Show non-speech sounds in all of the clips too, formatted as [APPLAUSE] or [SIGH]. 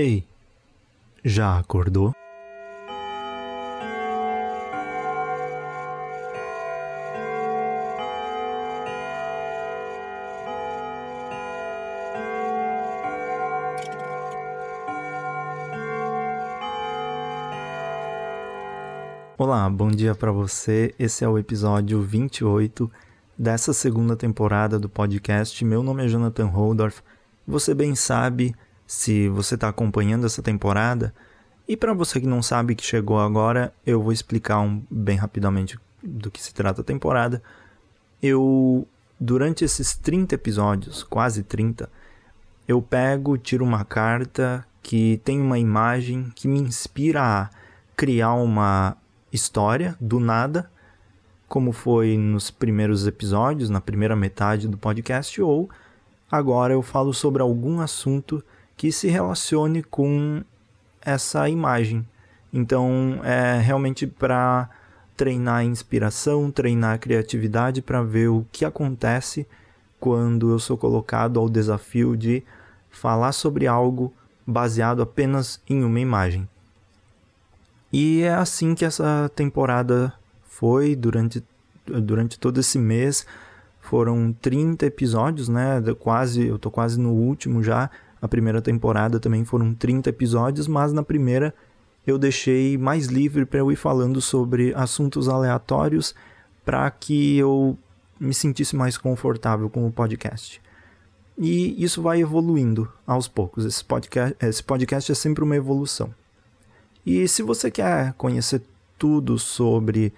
Ei, já acordou? Olá, bom dia para você. Esse é o episódio 28 dessa segunda temporada do podcast. Meu nome é Jonathan Holdorf. Você bem sabe, se você está acompanhando essa temporada, e para você que não sabe que chegou agora, eu vou explicar um, bem rapidamente do que se trata a temporada. Eu, durante esses 30 episódios, quase 30, eu pego, tiro uma carta que tem uma imagem que me inspira a criar uma história do nada, como foi nos primeiros episódios, na primeira metade do podcast, ou agora eu falo sobre algum assunto que se relacione com essa imagem. Então é realmente para treinar a inspiração, treinar a criatividade para ver o que acontece quando eu sou colocado ao desafio de falar sobre algo baseado apenas em uma imagem. E é assim que essa temporada foi durante, durante todo esse mês. Foram 30 episódios, né? Quase, eu tô quase no último já. A primeira temporada também foram 30 episódios, mas na primeira eu deixei mais livre para eu ir falando sobre assuntos aleatórios para que eu me sentisse mais confortável com o podcast. E isso vai evoluindo aos poucos. Esse podcast, esse podcast é sempre uma evolução. E se você quer conhecer tudo sobre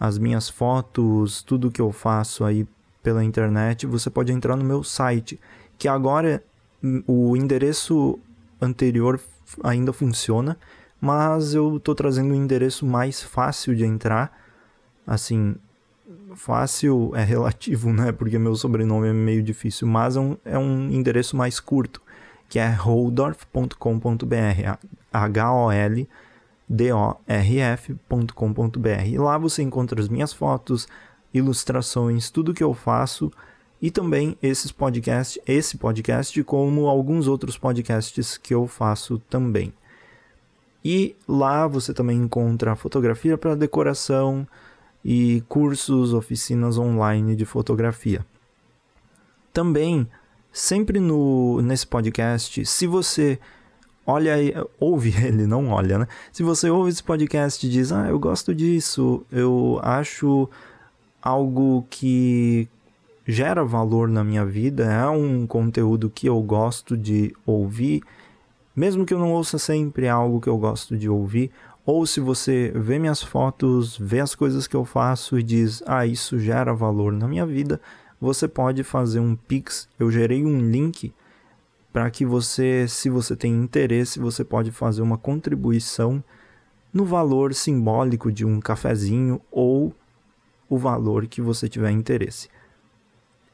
as minhas fotos, tudo que eu faço aí pela internet, você pode entrar no meu site, que agora o endereço anterior ainda funciona, mas eu estou trazendo um endereço mais fácil de entrar. Assim, fácil é relativo, [LAUGHS] né? Porque meu sobrenome é meio difícil, mas é um, é um endereço mais curto que é holdorf.com.br, H-O-L-D-O-R-F.com.br. Lá você encontra as minhas fotos, ilustrações, tudo que eu faço e também esses podcasts, esse podcast, como alguns outros podcasts que eu faço também. E lá você também encontra fotografia para decoração e cursos, oficinas online de fotografia. Também sempre no nesse podcast, se você olha ouve [LAUGHS] ele, não olha, né? Se você ouve esse podcast e diz: "Ah, eu gosto disso, eu acho algo que gera valor na minha vida, é um conteúdo que eu gosto de ouvir, mesmo que eu não ouça sempre algo que eu gosto de ouvir, ou se você vê minhas fotos, vê as coisas que eu faço e diz: "Ah, isso gera valor na minha vida", você pode fazer um Pix. Eu gerei um link para que você, se você tem interesse, você pode fazer uma contribuição no valor simbólico de um cafezinho ou o valor que você tiver interesse.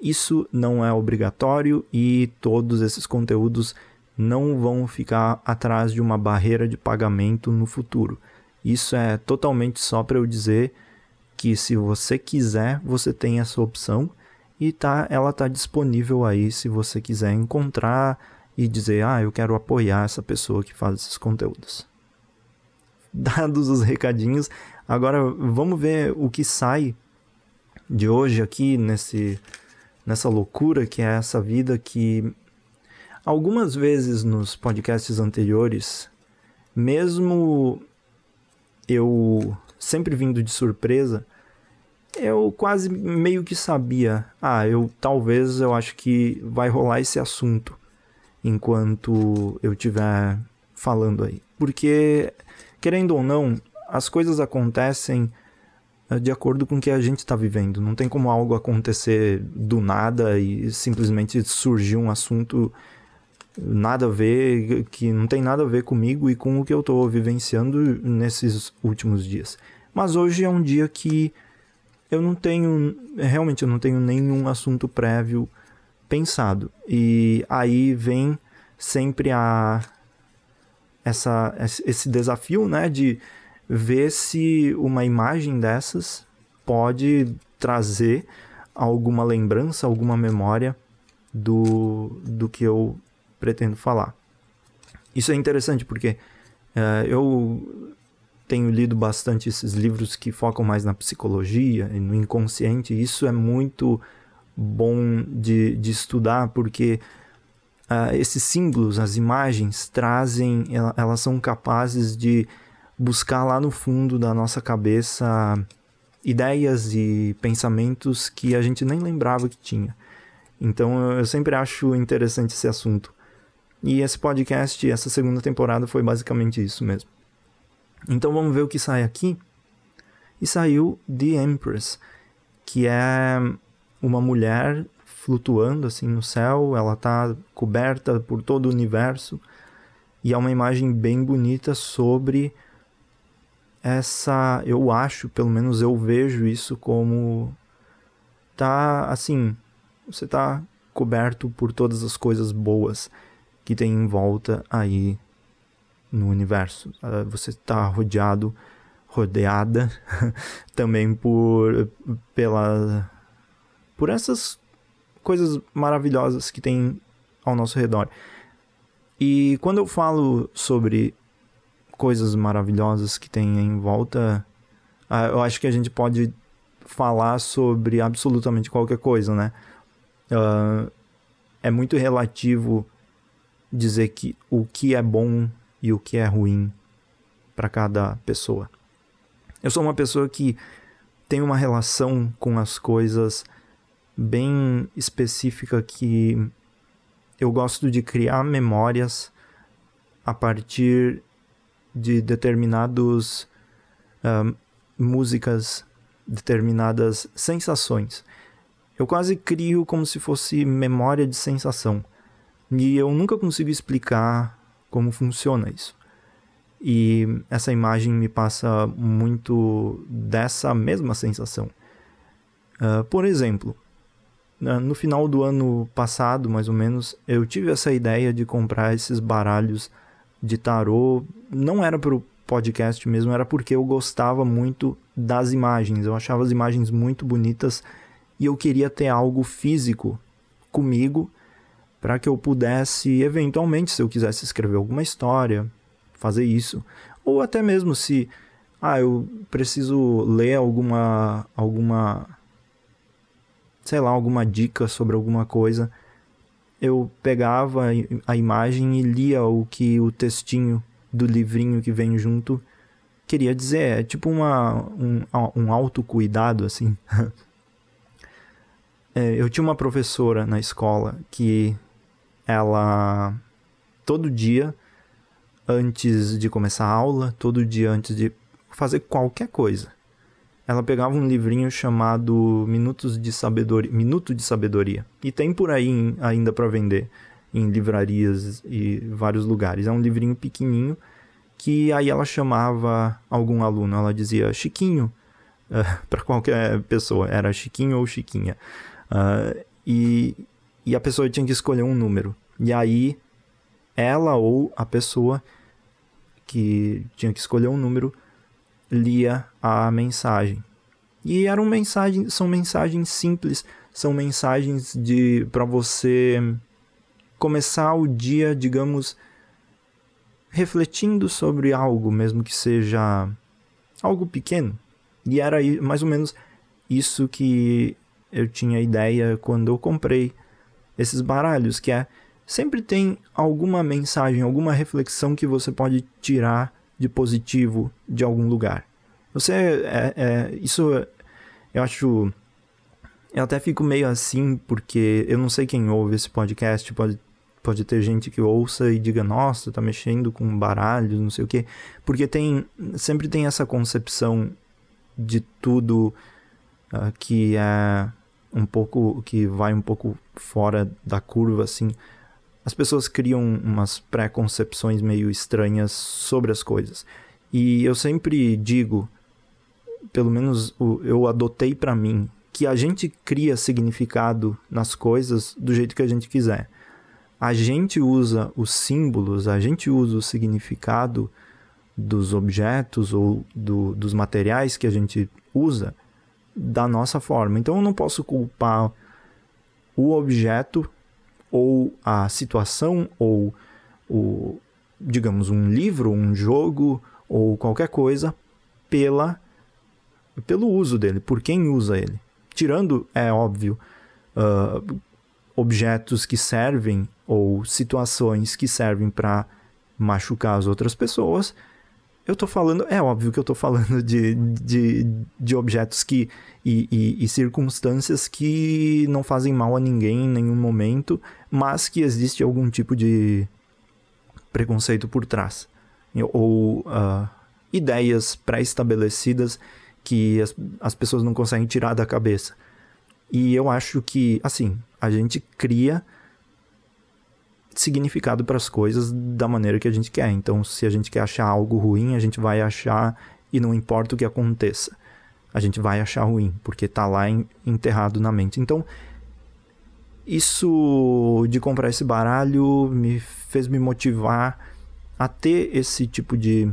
Isso não é obrigatório e todos esses conteúdos não vão ficar atrás de uma barreira de pagamento no futuro. Isso é totalmente só para eu dizer que se você quiser, você tem essa opção e tá, ela tá disponível aí se você quiser encontrar e dizer, ah, eu quero apoiar essa pessoa que faz esses conteúdos. Dados os recadinhos, agora vamos ver o que sai de hoje aqui nesse nessa loucura que é essa vida que algumas vezes nos podcasts anteriores, mesmo eu sempre vindo de surpresa, eu quase meio que sabia. Ah, eu talvez eu acho que vai rolar esse assunto enquanto eu estiver falando aí. Porque, querendo ou não, as coisas acontecem de acordo com o que a gente está vivendo. Não tem como algo acontecer do nada e simplesmente surgir um assunto nada a ver, que não tem nada a ver comigo e com o que eu estou vivenciando nesses últimos dias. Mas hoje é um dia que eu não tenho, realmente eu não tenho nenhum assunto prévio pensado. E aí vem sempre a essa esse desafio, né, de ver se uma imagem dessas pode trazer alguma lembrança, alguma memória do, do que eu pretendo falar. isso é interessante porque uh, eu tenho lido bastante esses livros que focam mais na psicologia e no inconsciente. Isso é muito bom de, de estudar porque uh, esses símbolos, as imagens, trazem, elas são capazes de buscar lá no fundo da nossa cabeça ideias e pensamentos que a gente nem lembrava que tinha. Então eu sempre acho interessante esse assunto. E esse podcast, essa segunda temporada foi basicamente isso mesmo. Então vamos ver o que sai aqui. E saiu The Empress, que é uma mulher flutuando assim no céu, ela está coberta por todo o universo e é uma imagem bem bonita sobre essa, eu acho, pelo menos eu vejo isso como tá assim, você tá coberto por todas as coisas boas que tem em volta aí no universo. Ah, você está rodeado, rodeada [LAUGHS] também por pela por essas coisas maravilhosas que tem ao nosso redor. E quando eu falo sobre coisas maravilhosas que tem em volta, ah, eu acho que a gente pode falar sobre absolutamente qualquer coisa, né? Uh, é muito relativo dizer que o que é bom e o que é ruim para cada pessoa. Eu sou uma pessoa que tem uma relação com as coisas bem específica que eu gosto de criar memórias a partir de determinados músicas, determinadas sensações. Eu quase crio como se fosse memória de sensação. E eu nunca consigo explicar como funciona isso. E essa imagem me passa muito dessa mesma sensação. Uh, por exemplo, no final do ano passado, mais ou menos, eu tive essa ideia de comprar esses baralhos de tarô. Não era para o podcast mesmo, era porque eu gostava muito das imagens. Eu achava as imagens muito bonitas e eu queria ter algo físico comigo para que eu pudesse, eventualmente, se eu quisesse escrever alguma história, fazer isso. Ou até mesmo se, ah, eu preciso ler alguma, alguma, sei lá, alguma dica sobre alguma coisa eu pegava a imagem e lia o que o textinho do livrinho que vem junto queria dizer. É tipo uma, um, um autocuidado, assim. [LAUGHS] é, eu tinha uma professora na escola que ela, todo dia, antes de começar a aula, todo dia antes de fazer qualquer coisa, ela pegava um livrinho chamado Minutos de Sabedoria, Minuto de Sabedoria. E tem por aí ainda para vender em livrarias e vários lugares. É um livrinho pequenininho que aí ela chamava algum aluno, ela dizia Chiquinho uh, [LAUGHS] eh, para qualquer pessoa, era Chiquinho ou Chiquinha. Uh, e, e a pessoa tinha que escolher um número. E aí ela ou a pessoa que tinha que escolher um número lia a mensagem. E eram mensagens, são mensagens simples, são mensagens de para você começar o dia, digamos, refletindo sobre algo, mesmo que seja algo pequeno. E era mais ou menos isso que eu tinha ideia quando eu comprei esses baralhos, que é sempre tem alguma mensagem, alguma reflexão que você pode tirar de positivo de algum lugar. Você é, é, isso eu acho eu até fico meio assim porque eu não sei quem ouve esse podcast, pode pode ter gente que ouça e diga, nossa, tá mexendo com baralhos, não sei o quê. Porque tem. Sempre tem essa concepção de tudo uh, que é um pouco. que vai um pouco fora da curva, assim as pessoas criam umas pré-concepções meio estranhas sobre as coisas. E eu sempre digo, pelo menos eu adotei para mim, que a gente cria significado nas coisas do jeito que a gente quiser. A gente usa os símbolos, a gente usa o significado dos objetos ou do, dos materiais que a gente usa da nossa forma. Então eu não posso culpar o objeto ou a situação ou o, digamos, um livro, um jogo ou qualquer coisa pela pelo uso dele, por quem usa ele. Tirando, é óbvio, uh, objetos que servem ou situações que servem para machucar as outras pessoas, eu tô falando, é óbvio que eu tô falando de, de, de objetos que e, e, e, circunstâncias que não fazem mal a ninguém em nenhum momento, mas que existe algum tipo de preconceito por trás. Ou uh, ideias pré-estabelecidas que as, as pessoas não conseguem tirar da cabeça. E eu acho que, assim, a gente cria significado para as coisas da maneira que a gente quer. Então, se a gente quer achar algo ruim, a gente vai achar e não importa o que aconteça. A gente vai achar ruim, porque está lá enterrado na mente. Então, isso de comprar esse baralho me fez me motivar a ter esse tipo de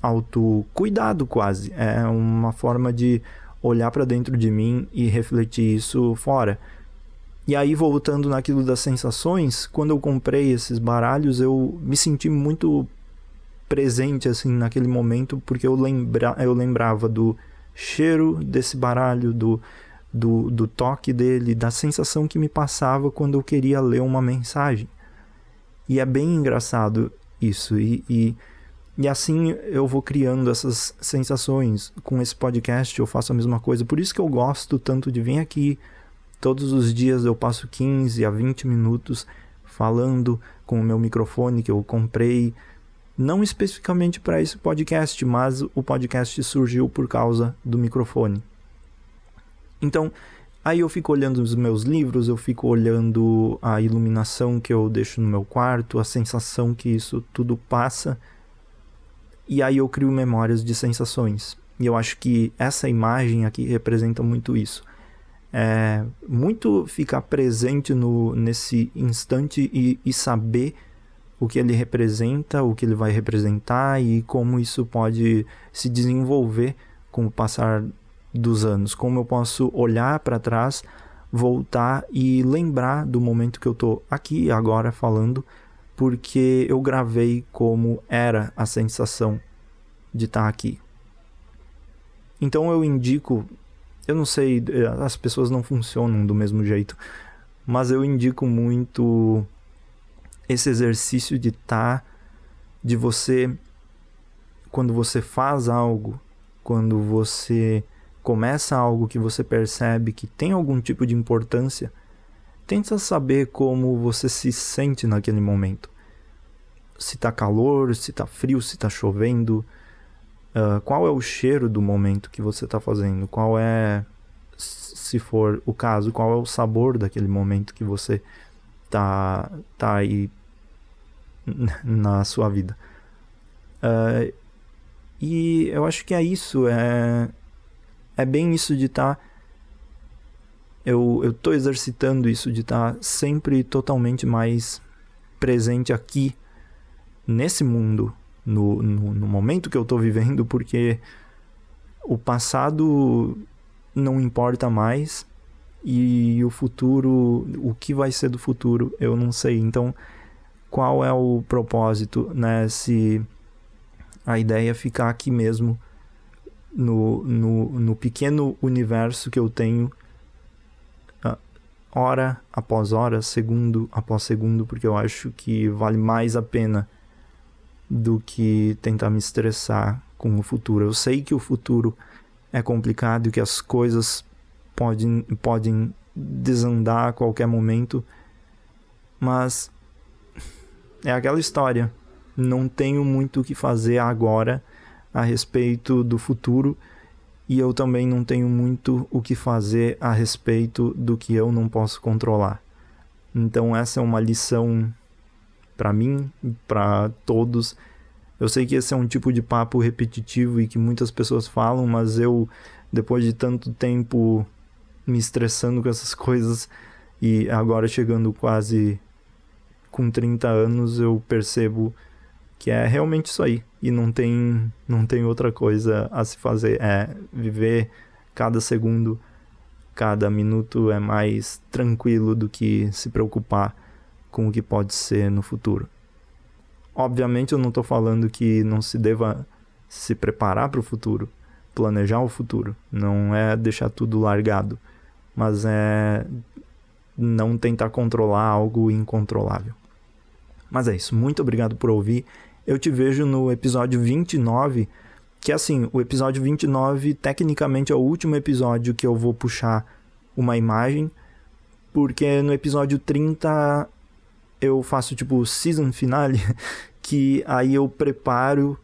autocuidado quase. É uma forma de olhar para dentro de mim e refletir isso fora. E aí, voltando naquilo das sensações, quando eu comprei esses baralhos, eu me senti muito presente assim naquele momento, porque eu, lembra, eu lembrava do cheiro desse baralho, do, do, do toque dele, da sensação que me passava quando eu queria ler uma mensagem. E é bem engraçado isso. E, e, e assim eu vou criando essas sensações. Com esse podcast eu faço a mesma coisa. Por isso que eu gosto tanto de vir aqui Todos os dias eu passo 15 a 20 minutos falando com o meu microfone que eu comprei, não especificamente para esse podcast, mas o podcast surgiu por causa do microfone. Então, aí eu fico olhando os meus livros, eu fico olhando a iluminação que eu deixo no meu quarto, a sensação que isso tudo passa, e aí eu crio memórias de sensações. E eu acho que essa imagem aqui representa muito isso é, muito ficar presente no, nesse instante e, e saber o que ele representa, o que ele vai representar e como isso pode se desenvolver com o passar dos anos. Como eu posso olhar para trás, voltar e lembrar do momento que eu estou aqui agora falando, porque eu gravei como era a sensação de estar tá aqui. Então eu indico eu não sei, eh, as pessoas não funcionam do mesmo jeito, mas eu indico muito esse exercício de estar, tá, de você, quando você faz algo, quando você começa algo que você percebe que tem algum tipo de importância, tenta saber como você se sente naquele momento. Se tá calor, se tá frio, se tá chovendo, Uh, qual é o cheiro do momento que você está fazendo? Qual é, se for o caso, qual é o sabor daquele momento que você tá, tá aí [LAUGHS] na sua vida? Uh, e eu acho que é isso, é, é bem isso de estar. Tá, eu, eu exercitando isso de estar tá sempre totalmente mais presente aqui, nesse mundo, no, no, no momento que eu estou vivendo, porque o passado não importa mais e o futuro, o que vai ser do futuro, eu não sei. Então, qual é o propósito, né? Se a ideia é ficar aqui mesmo no, no, no pequeno universo que eu tenho, ah, hora após hora, segundo após segundo, porque eu acho que vale mais a pena do que tentar me estressar com o futuro. Eu sei que o futuro é complicado e que as coisas podem, podem desandar a qualquer momento, mas é aquela história. Não tenho muito o que fazer agora a respeito do futuro e eu também não tenho muito o que fazer a respeito do que eu não posso controlar. Então essa é uma lição para mim, para todos. Eu sei que esse é um tipo de papo repetitivo e que muitas pessoas falam, mas eu, depois de tanto tempo me estressando com essas [LAUGHS] coisas e agora chegando quase com 30 anos, eu percebo que é realmente isso aí e não tem não tem outra coisa a se fazer, é viver cada segundo, cada minuto é mais tranquilo do que se preocupar com o que pode ser no futuro. Obviamente eu não estou falando que não se deva se preparar para o futuro, planejar o futuro. Não é deixar tudo largado, mas é não tentar controlar algo incontrolável. Mas é isso. Muito obrigado por ouvir. Eu te vejo no episódio 29, que assim, o episódio 29 tecnicamente é o último episódio que eu vou puxar uma imagem, porque no episódio 30 eu faço tipo season finale, [LAUGHS] que aí eu preparo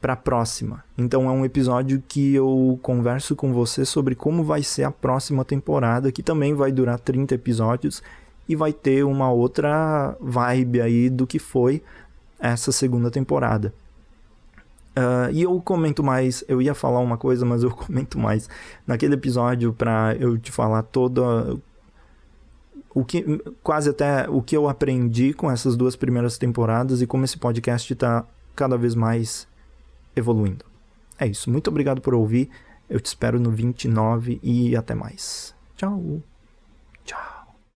para a próxima. Então é um episódio que eu converso com você sobre como vai ser a próxima temporada, que também vai durar 30 episódios e vai ter uma outra vibe aí do que foi essa segunda temporada. Uh, e eu comento mais, eu ia falar uma coisa, mas eu [LAUGHS] comento mais naquele episódio para eu te falar toda o que quase até o que eu aprendi com essas duas primeiras temporadas e como esse podcast está cada vez mais evoluindo. É isso. Muito obrigado por ouvir. Eu te espero no 29 e até mais. Tchau. Tchau.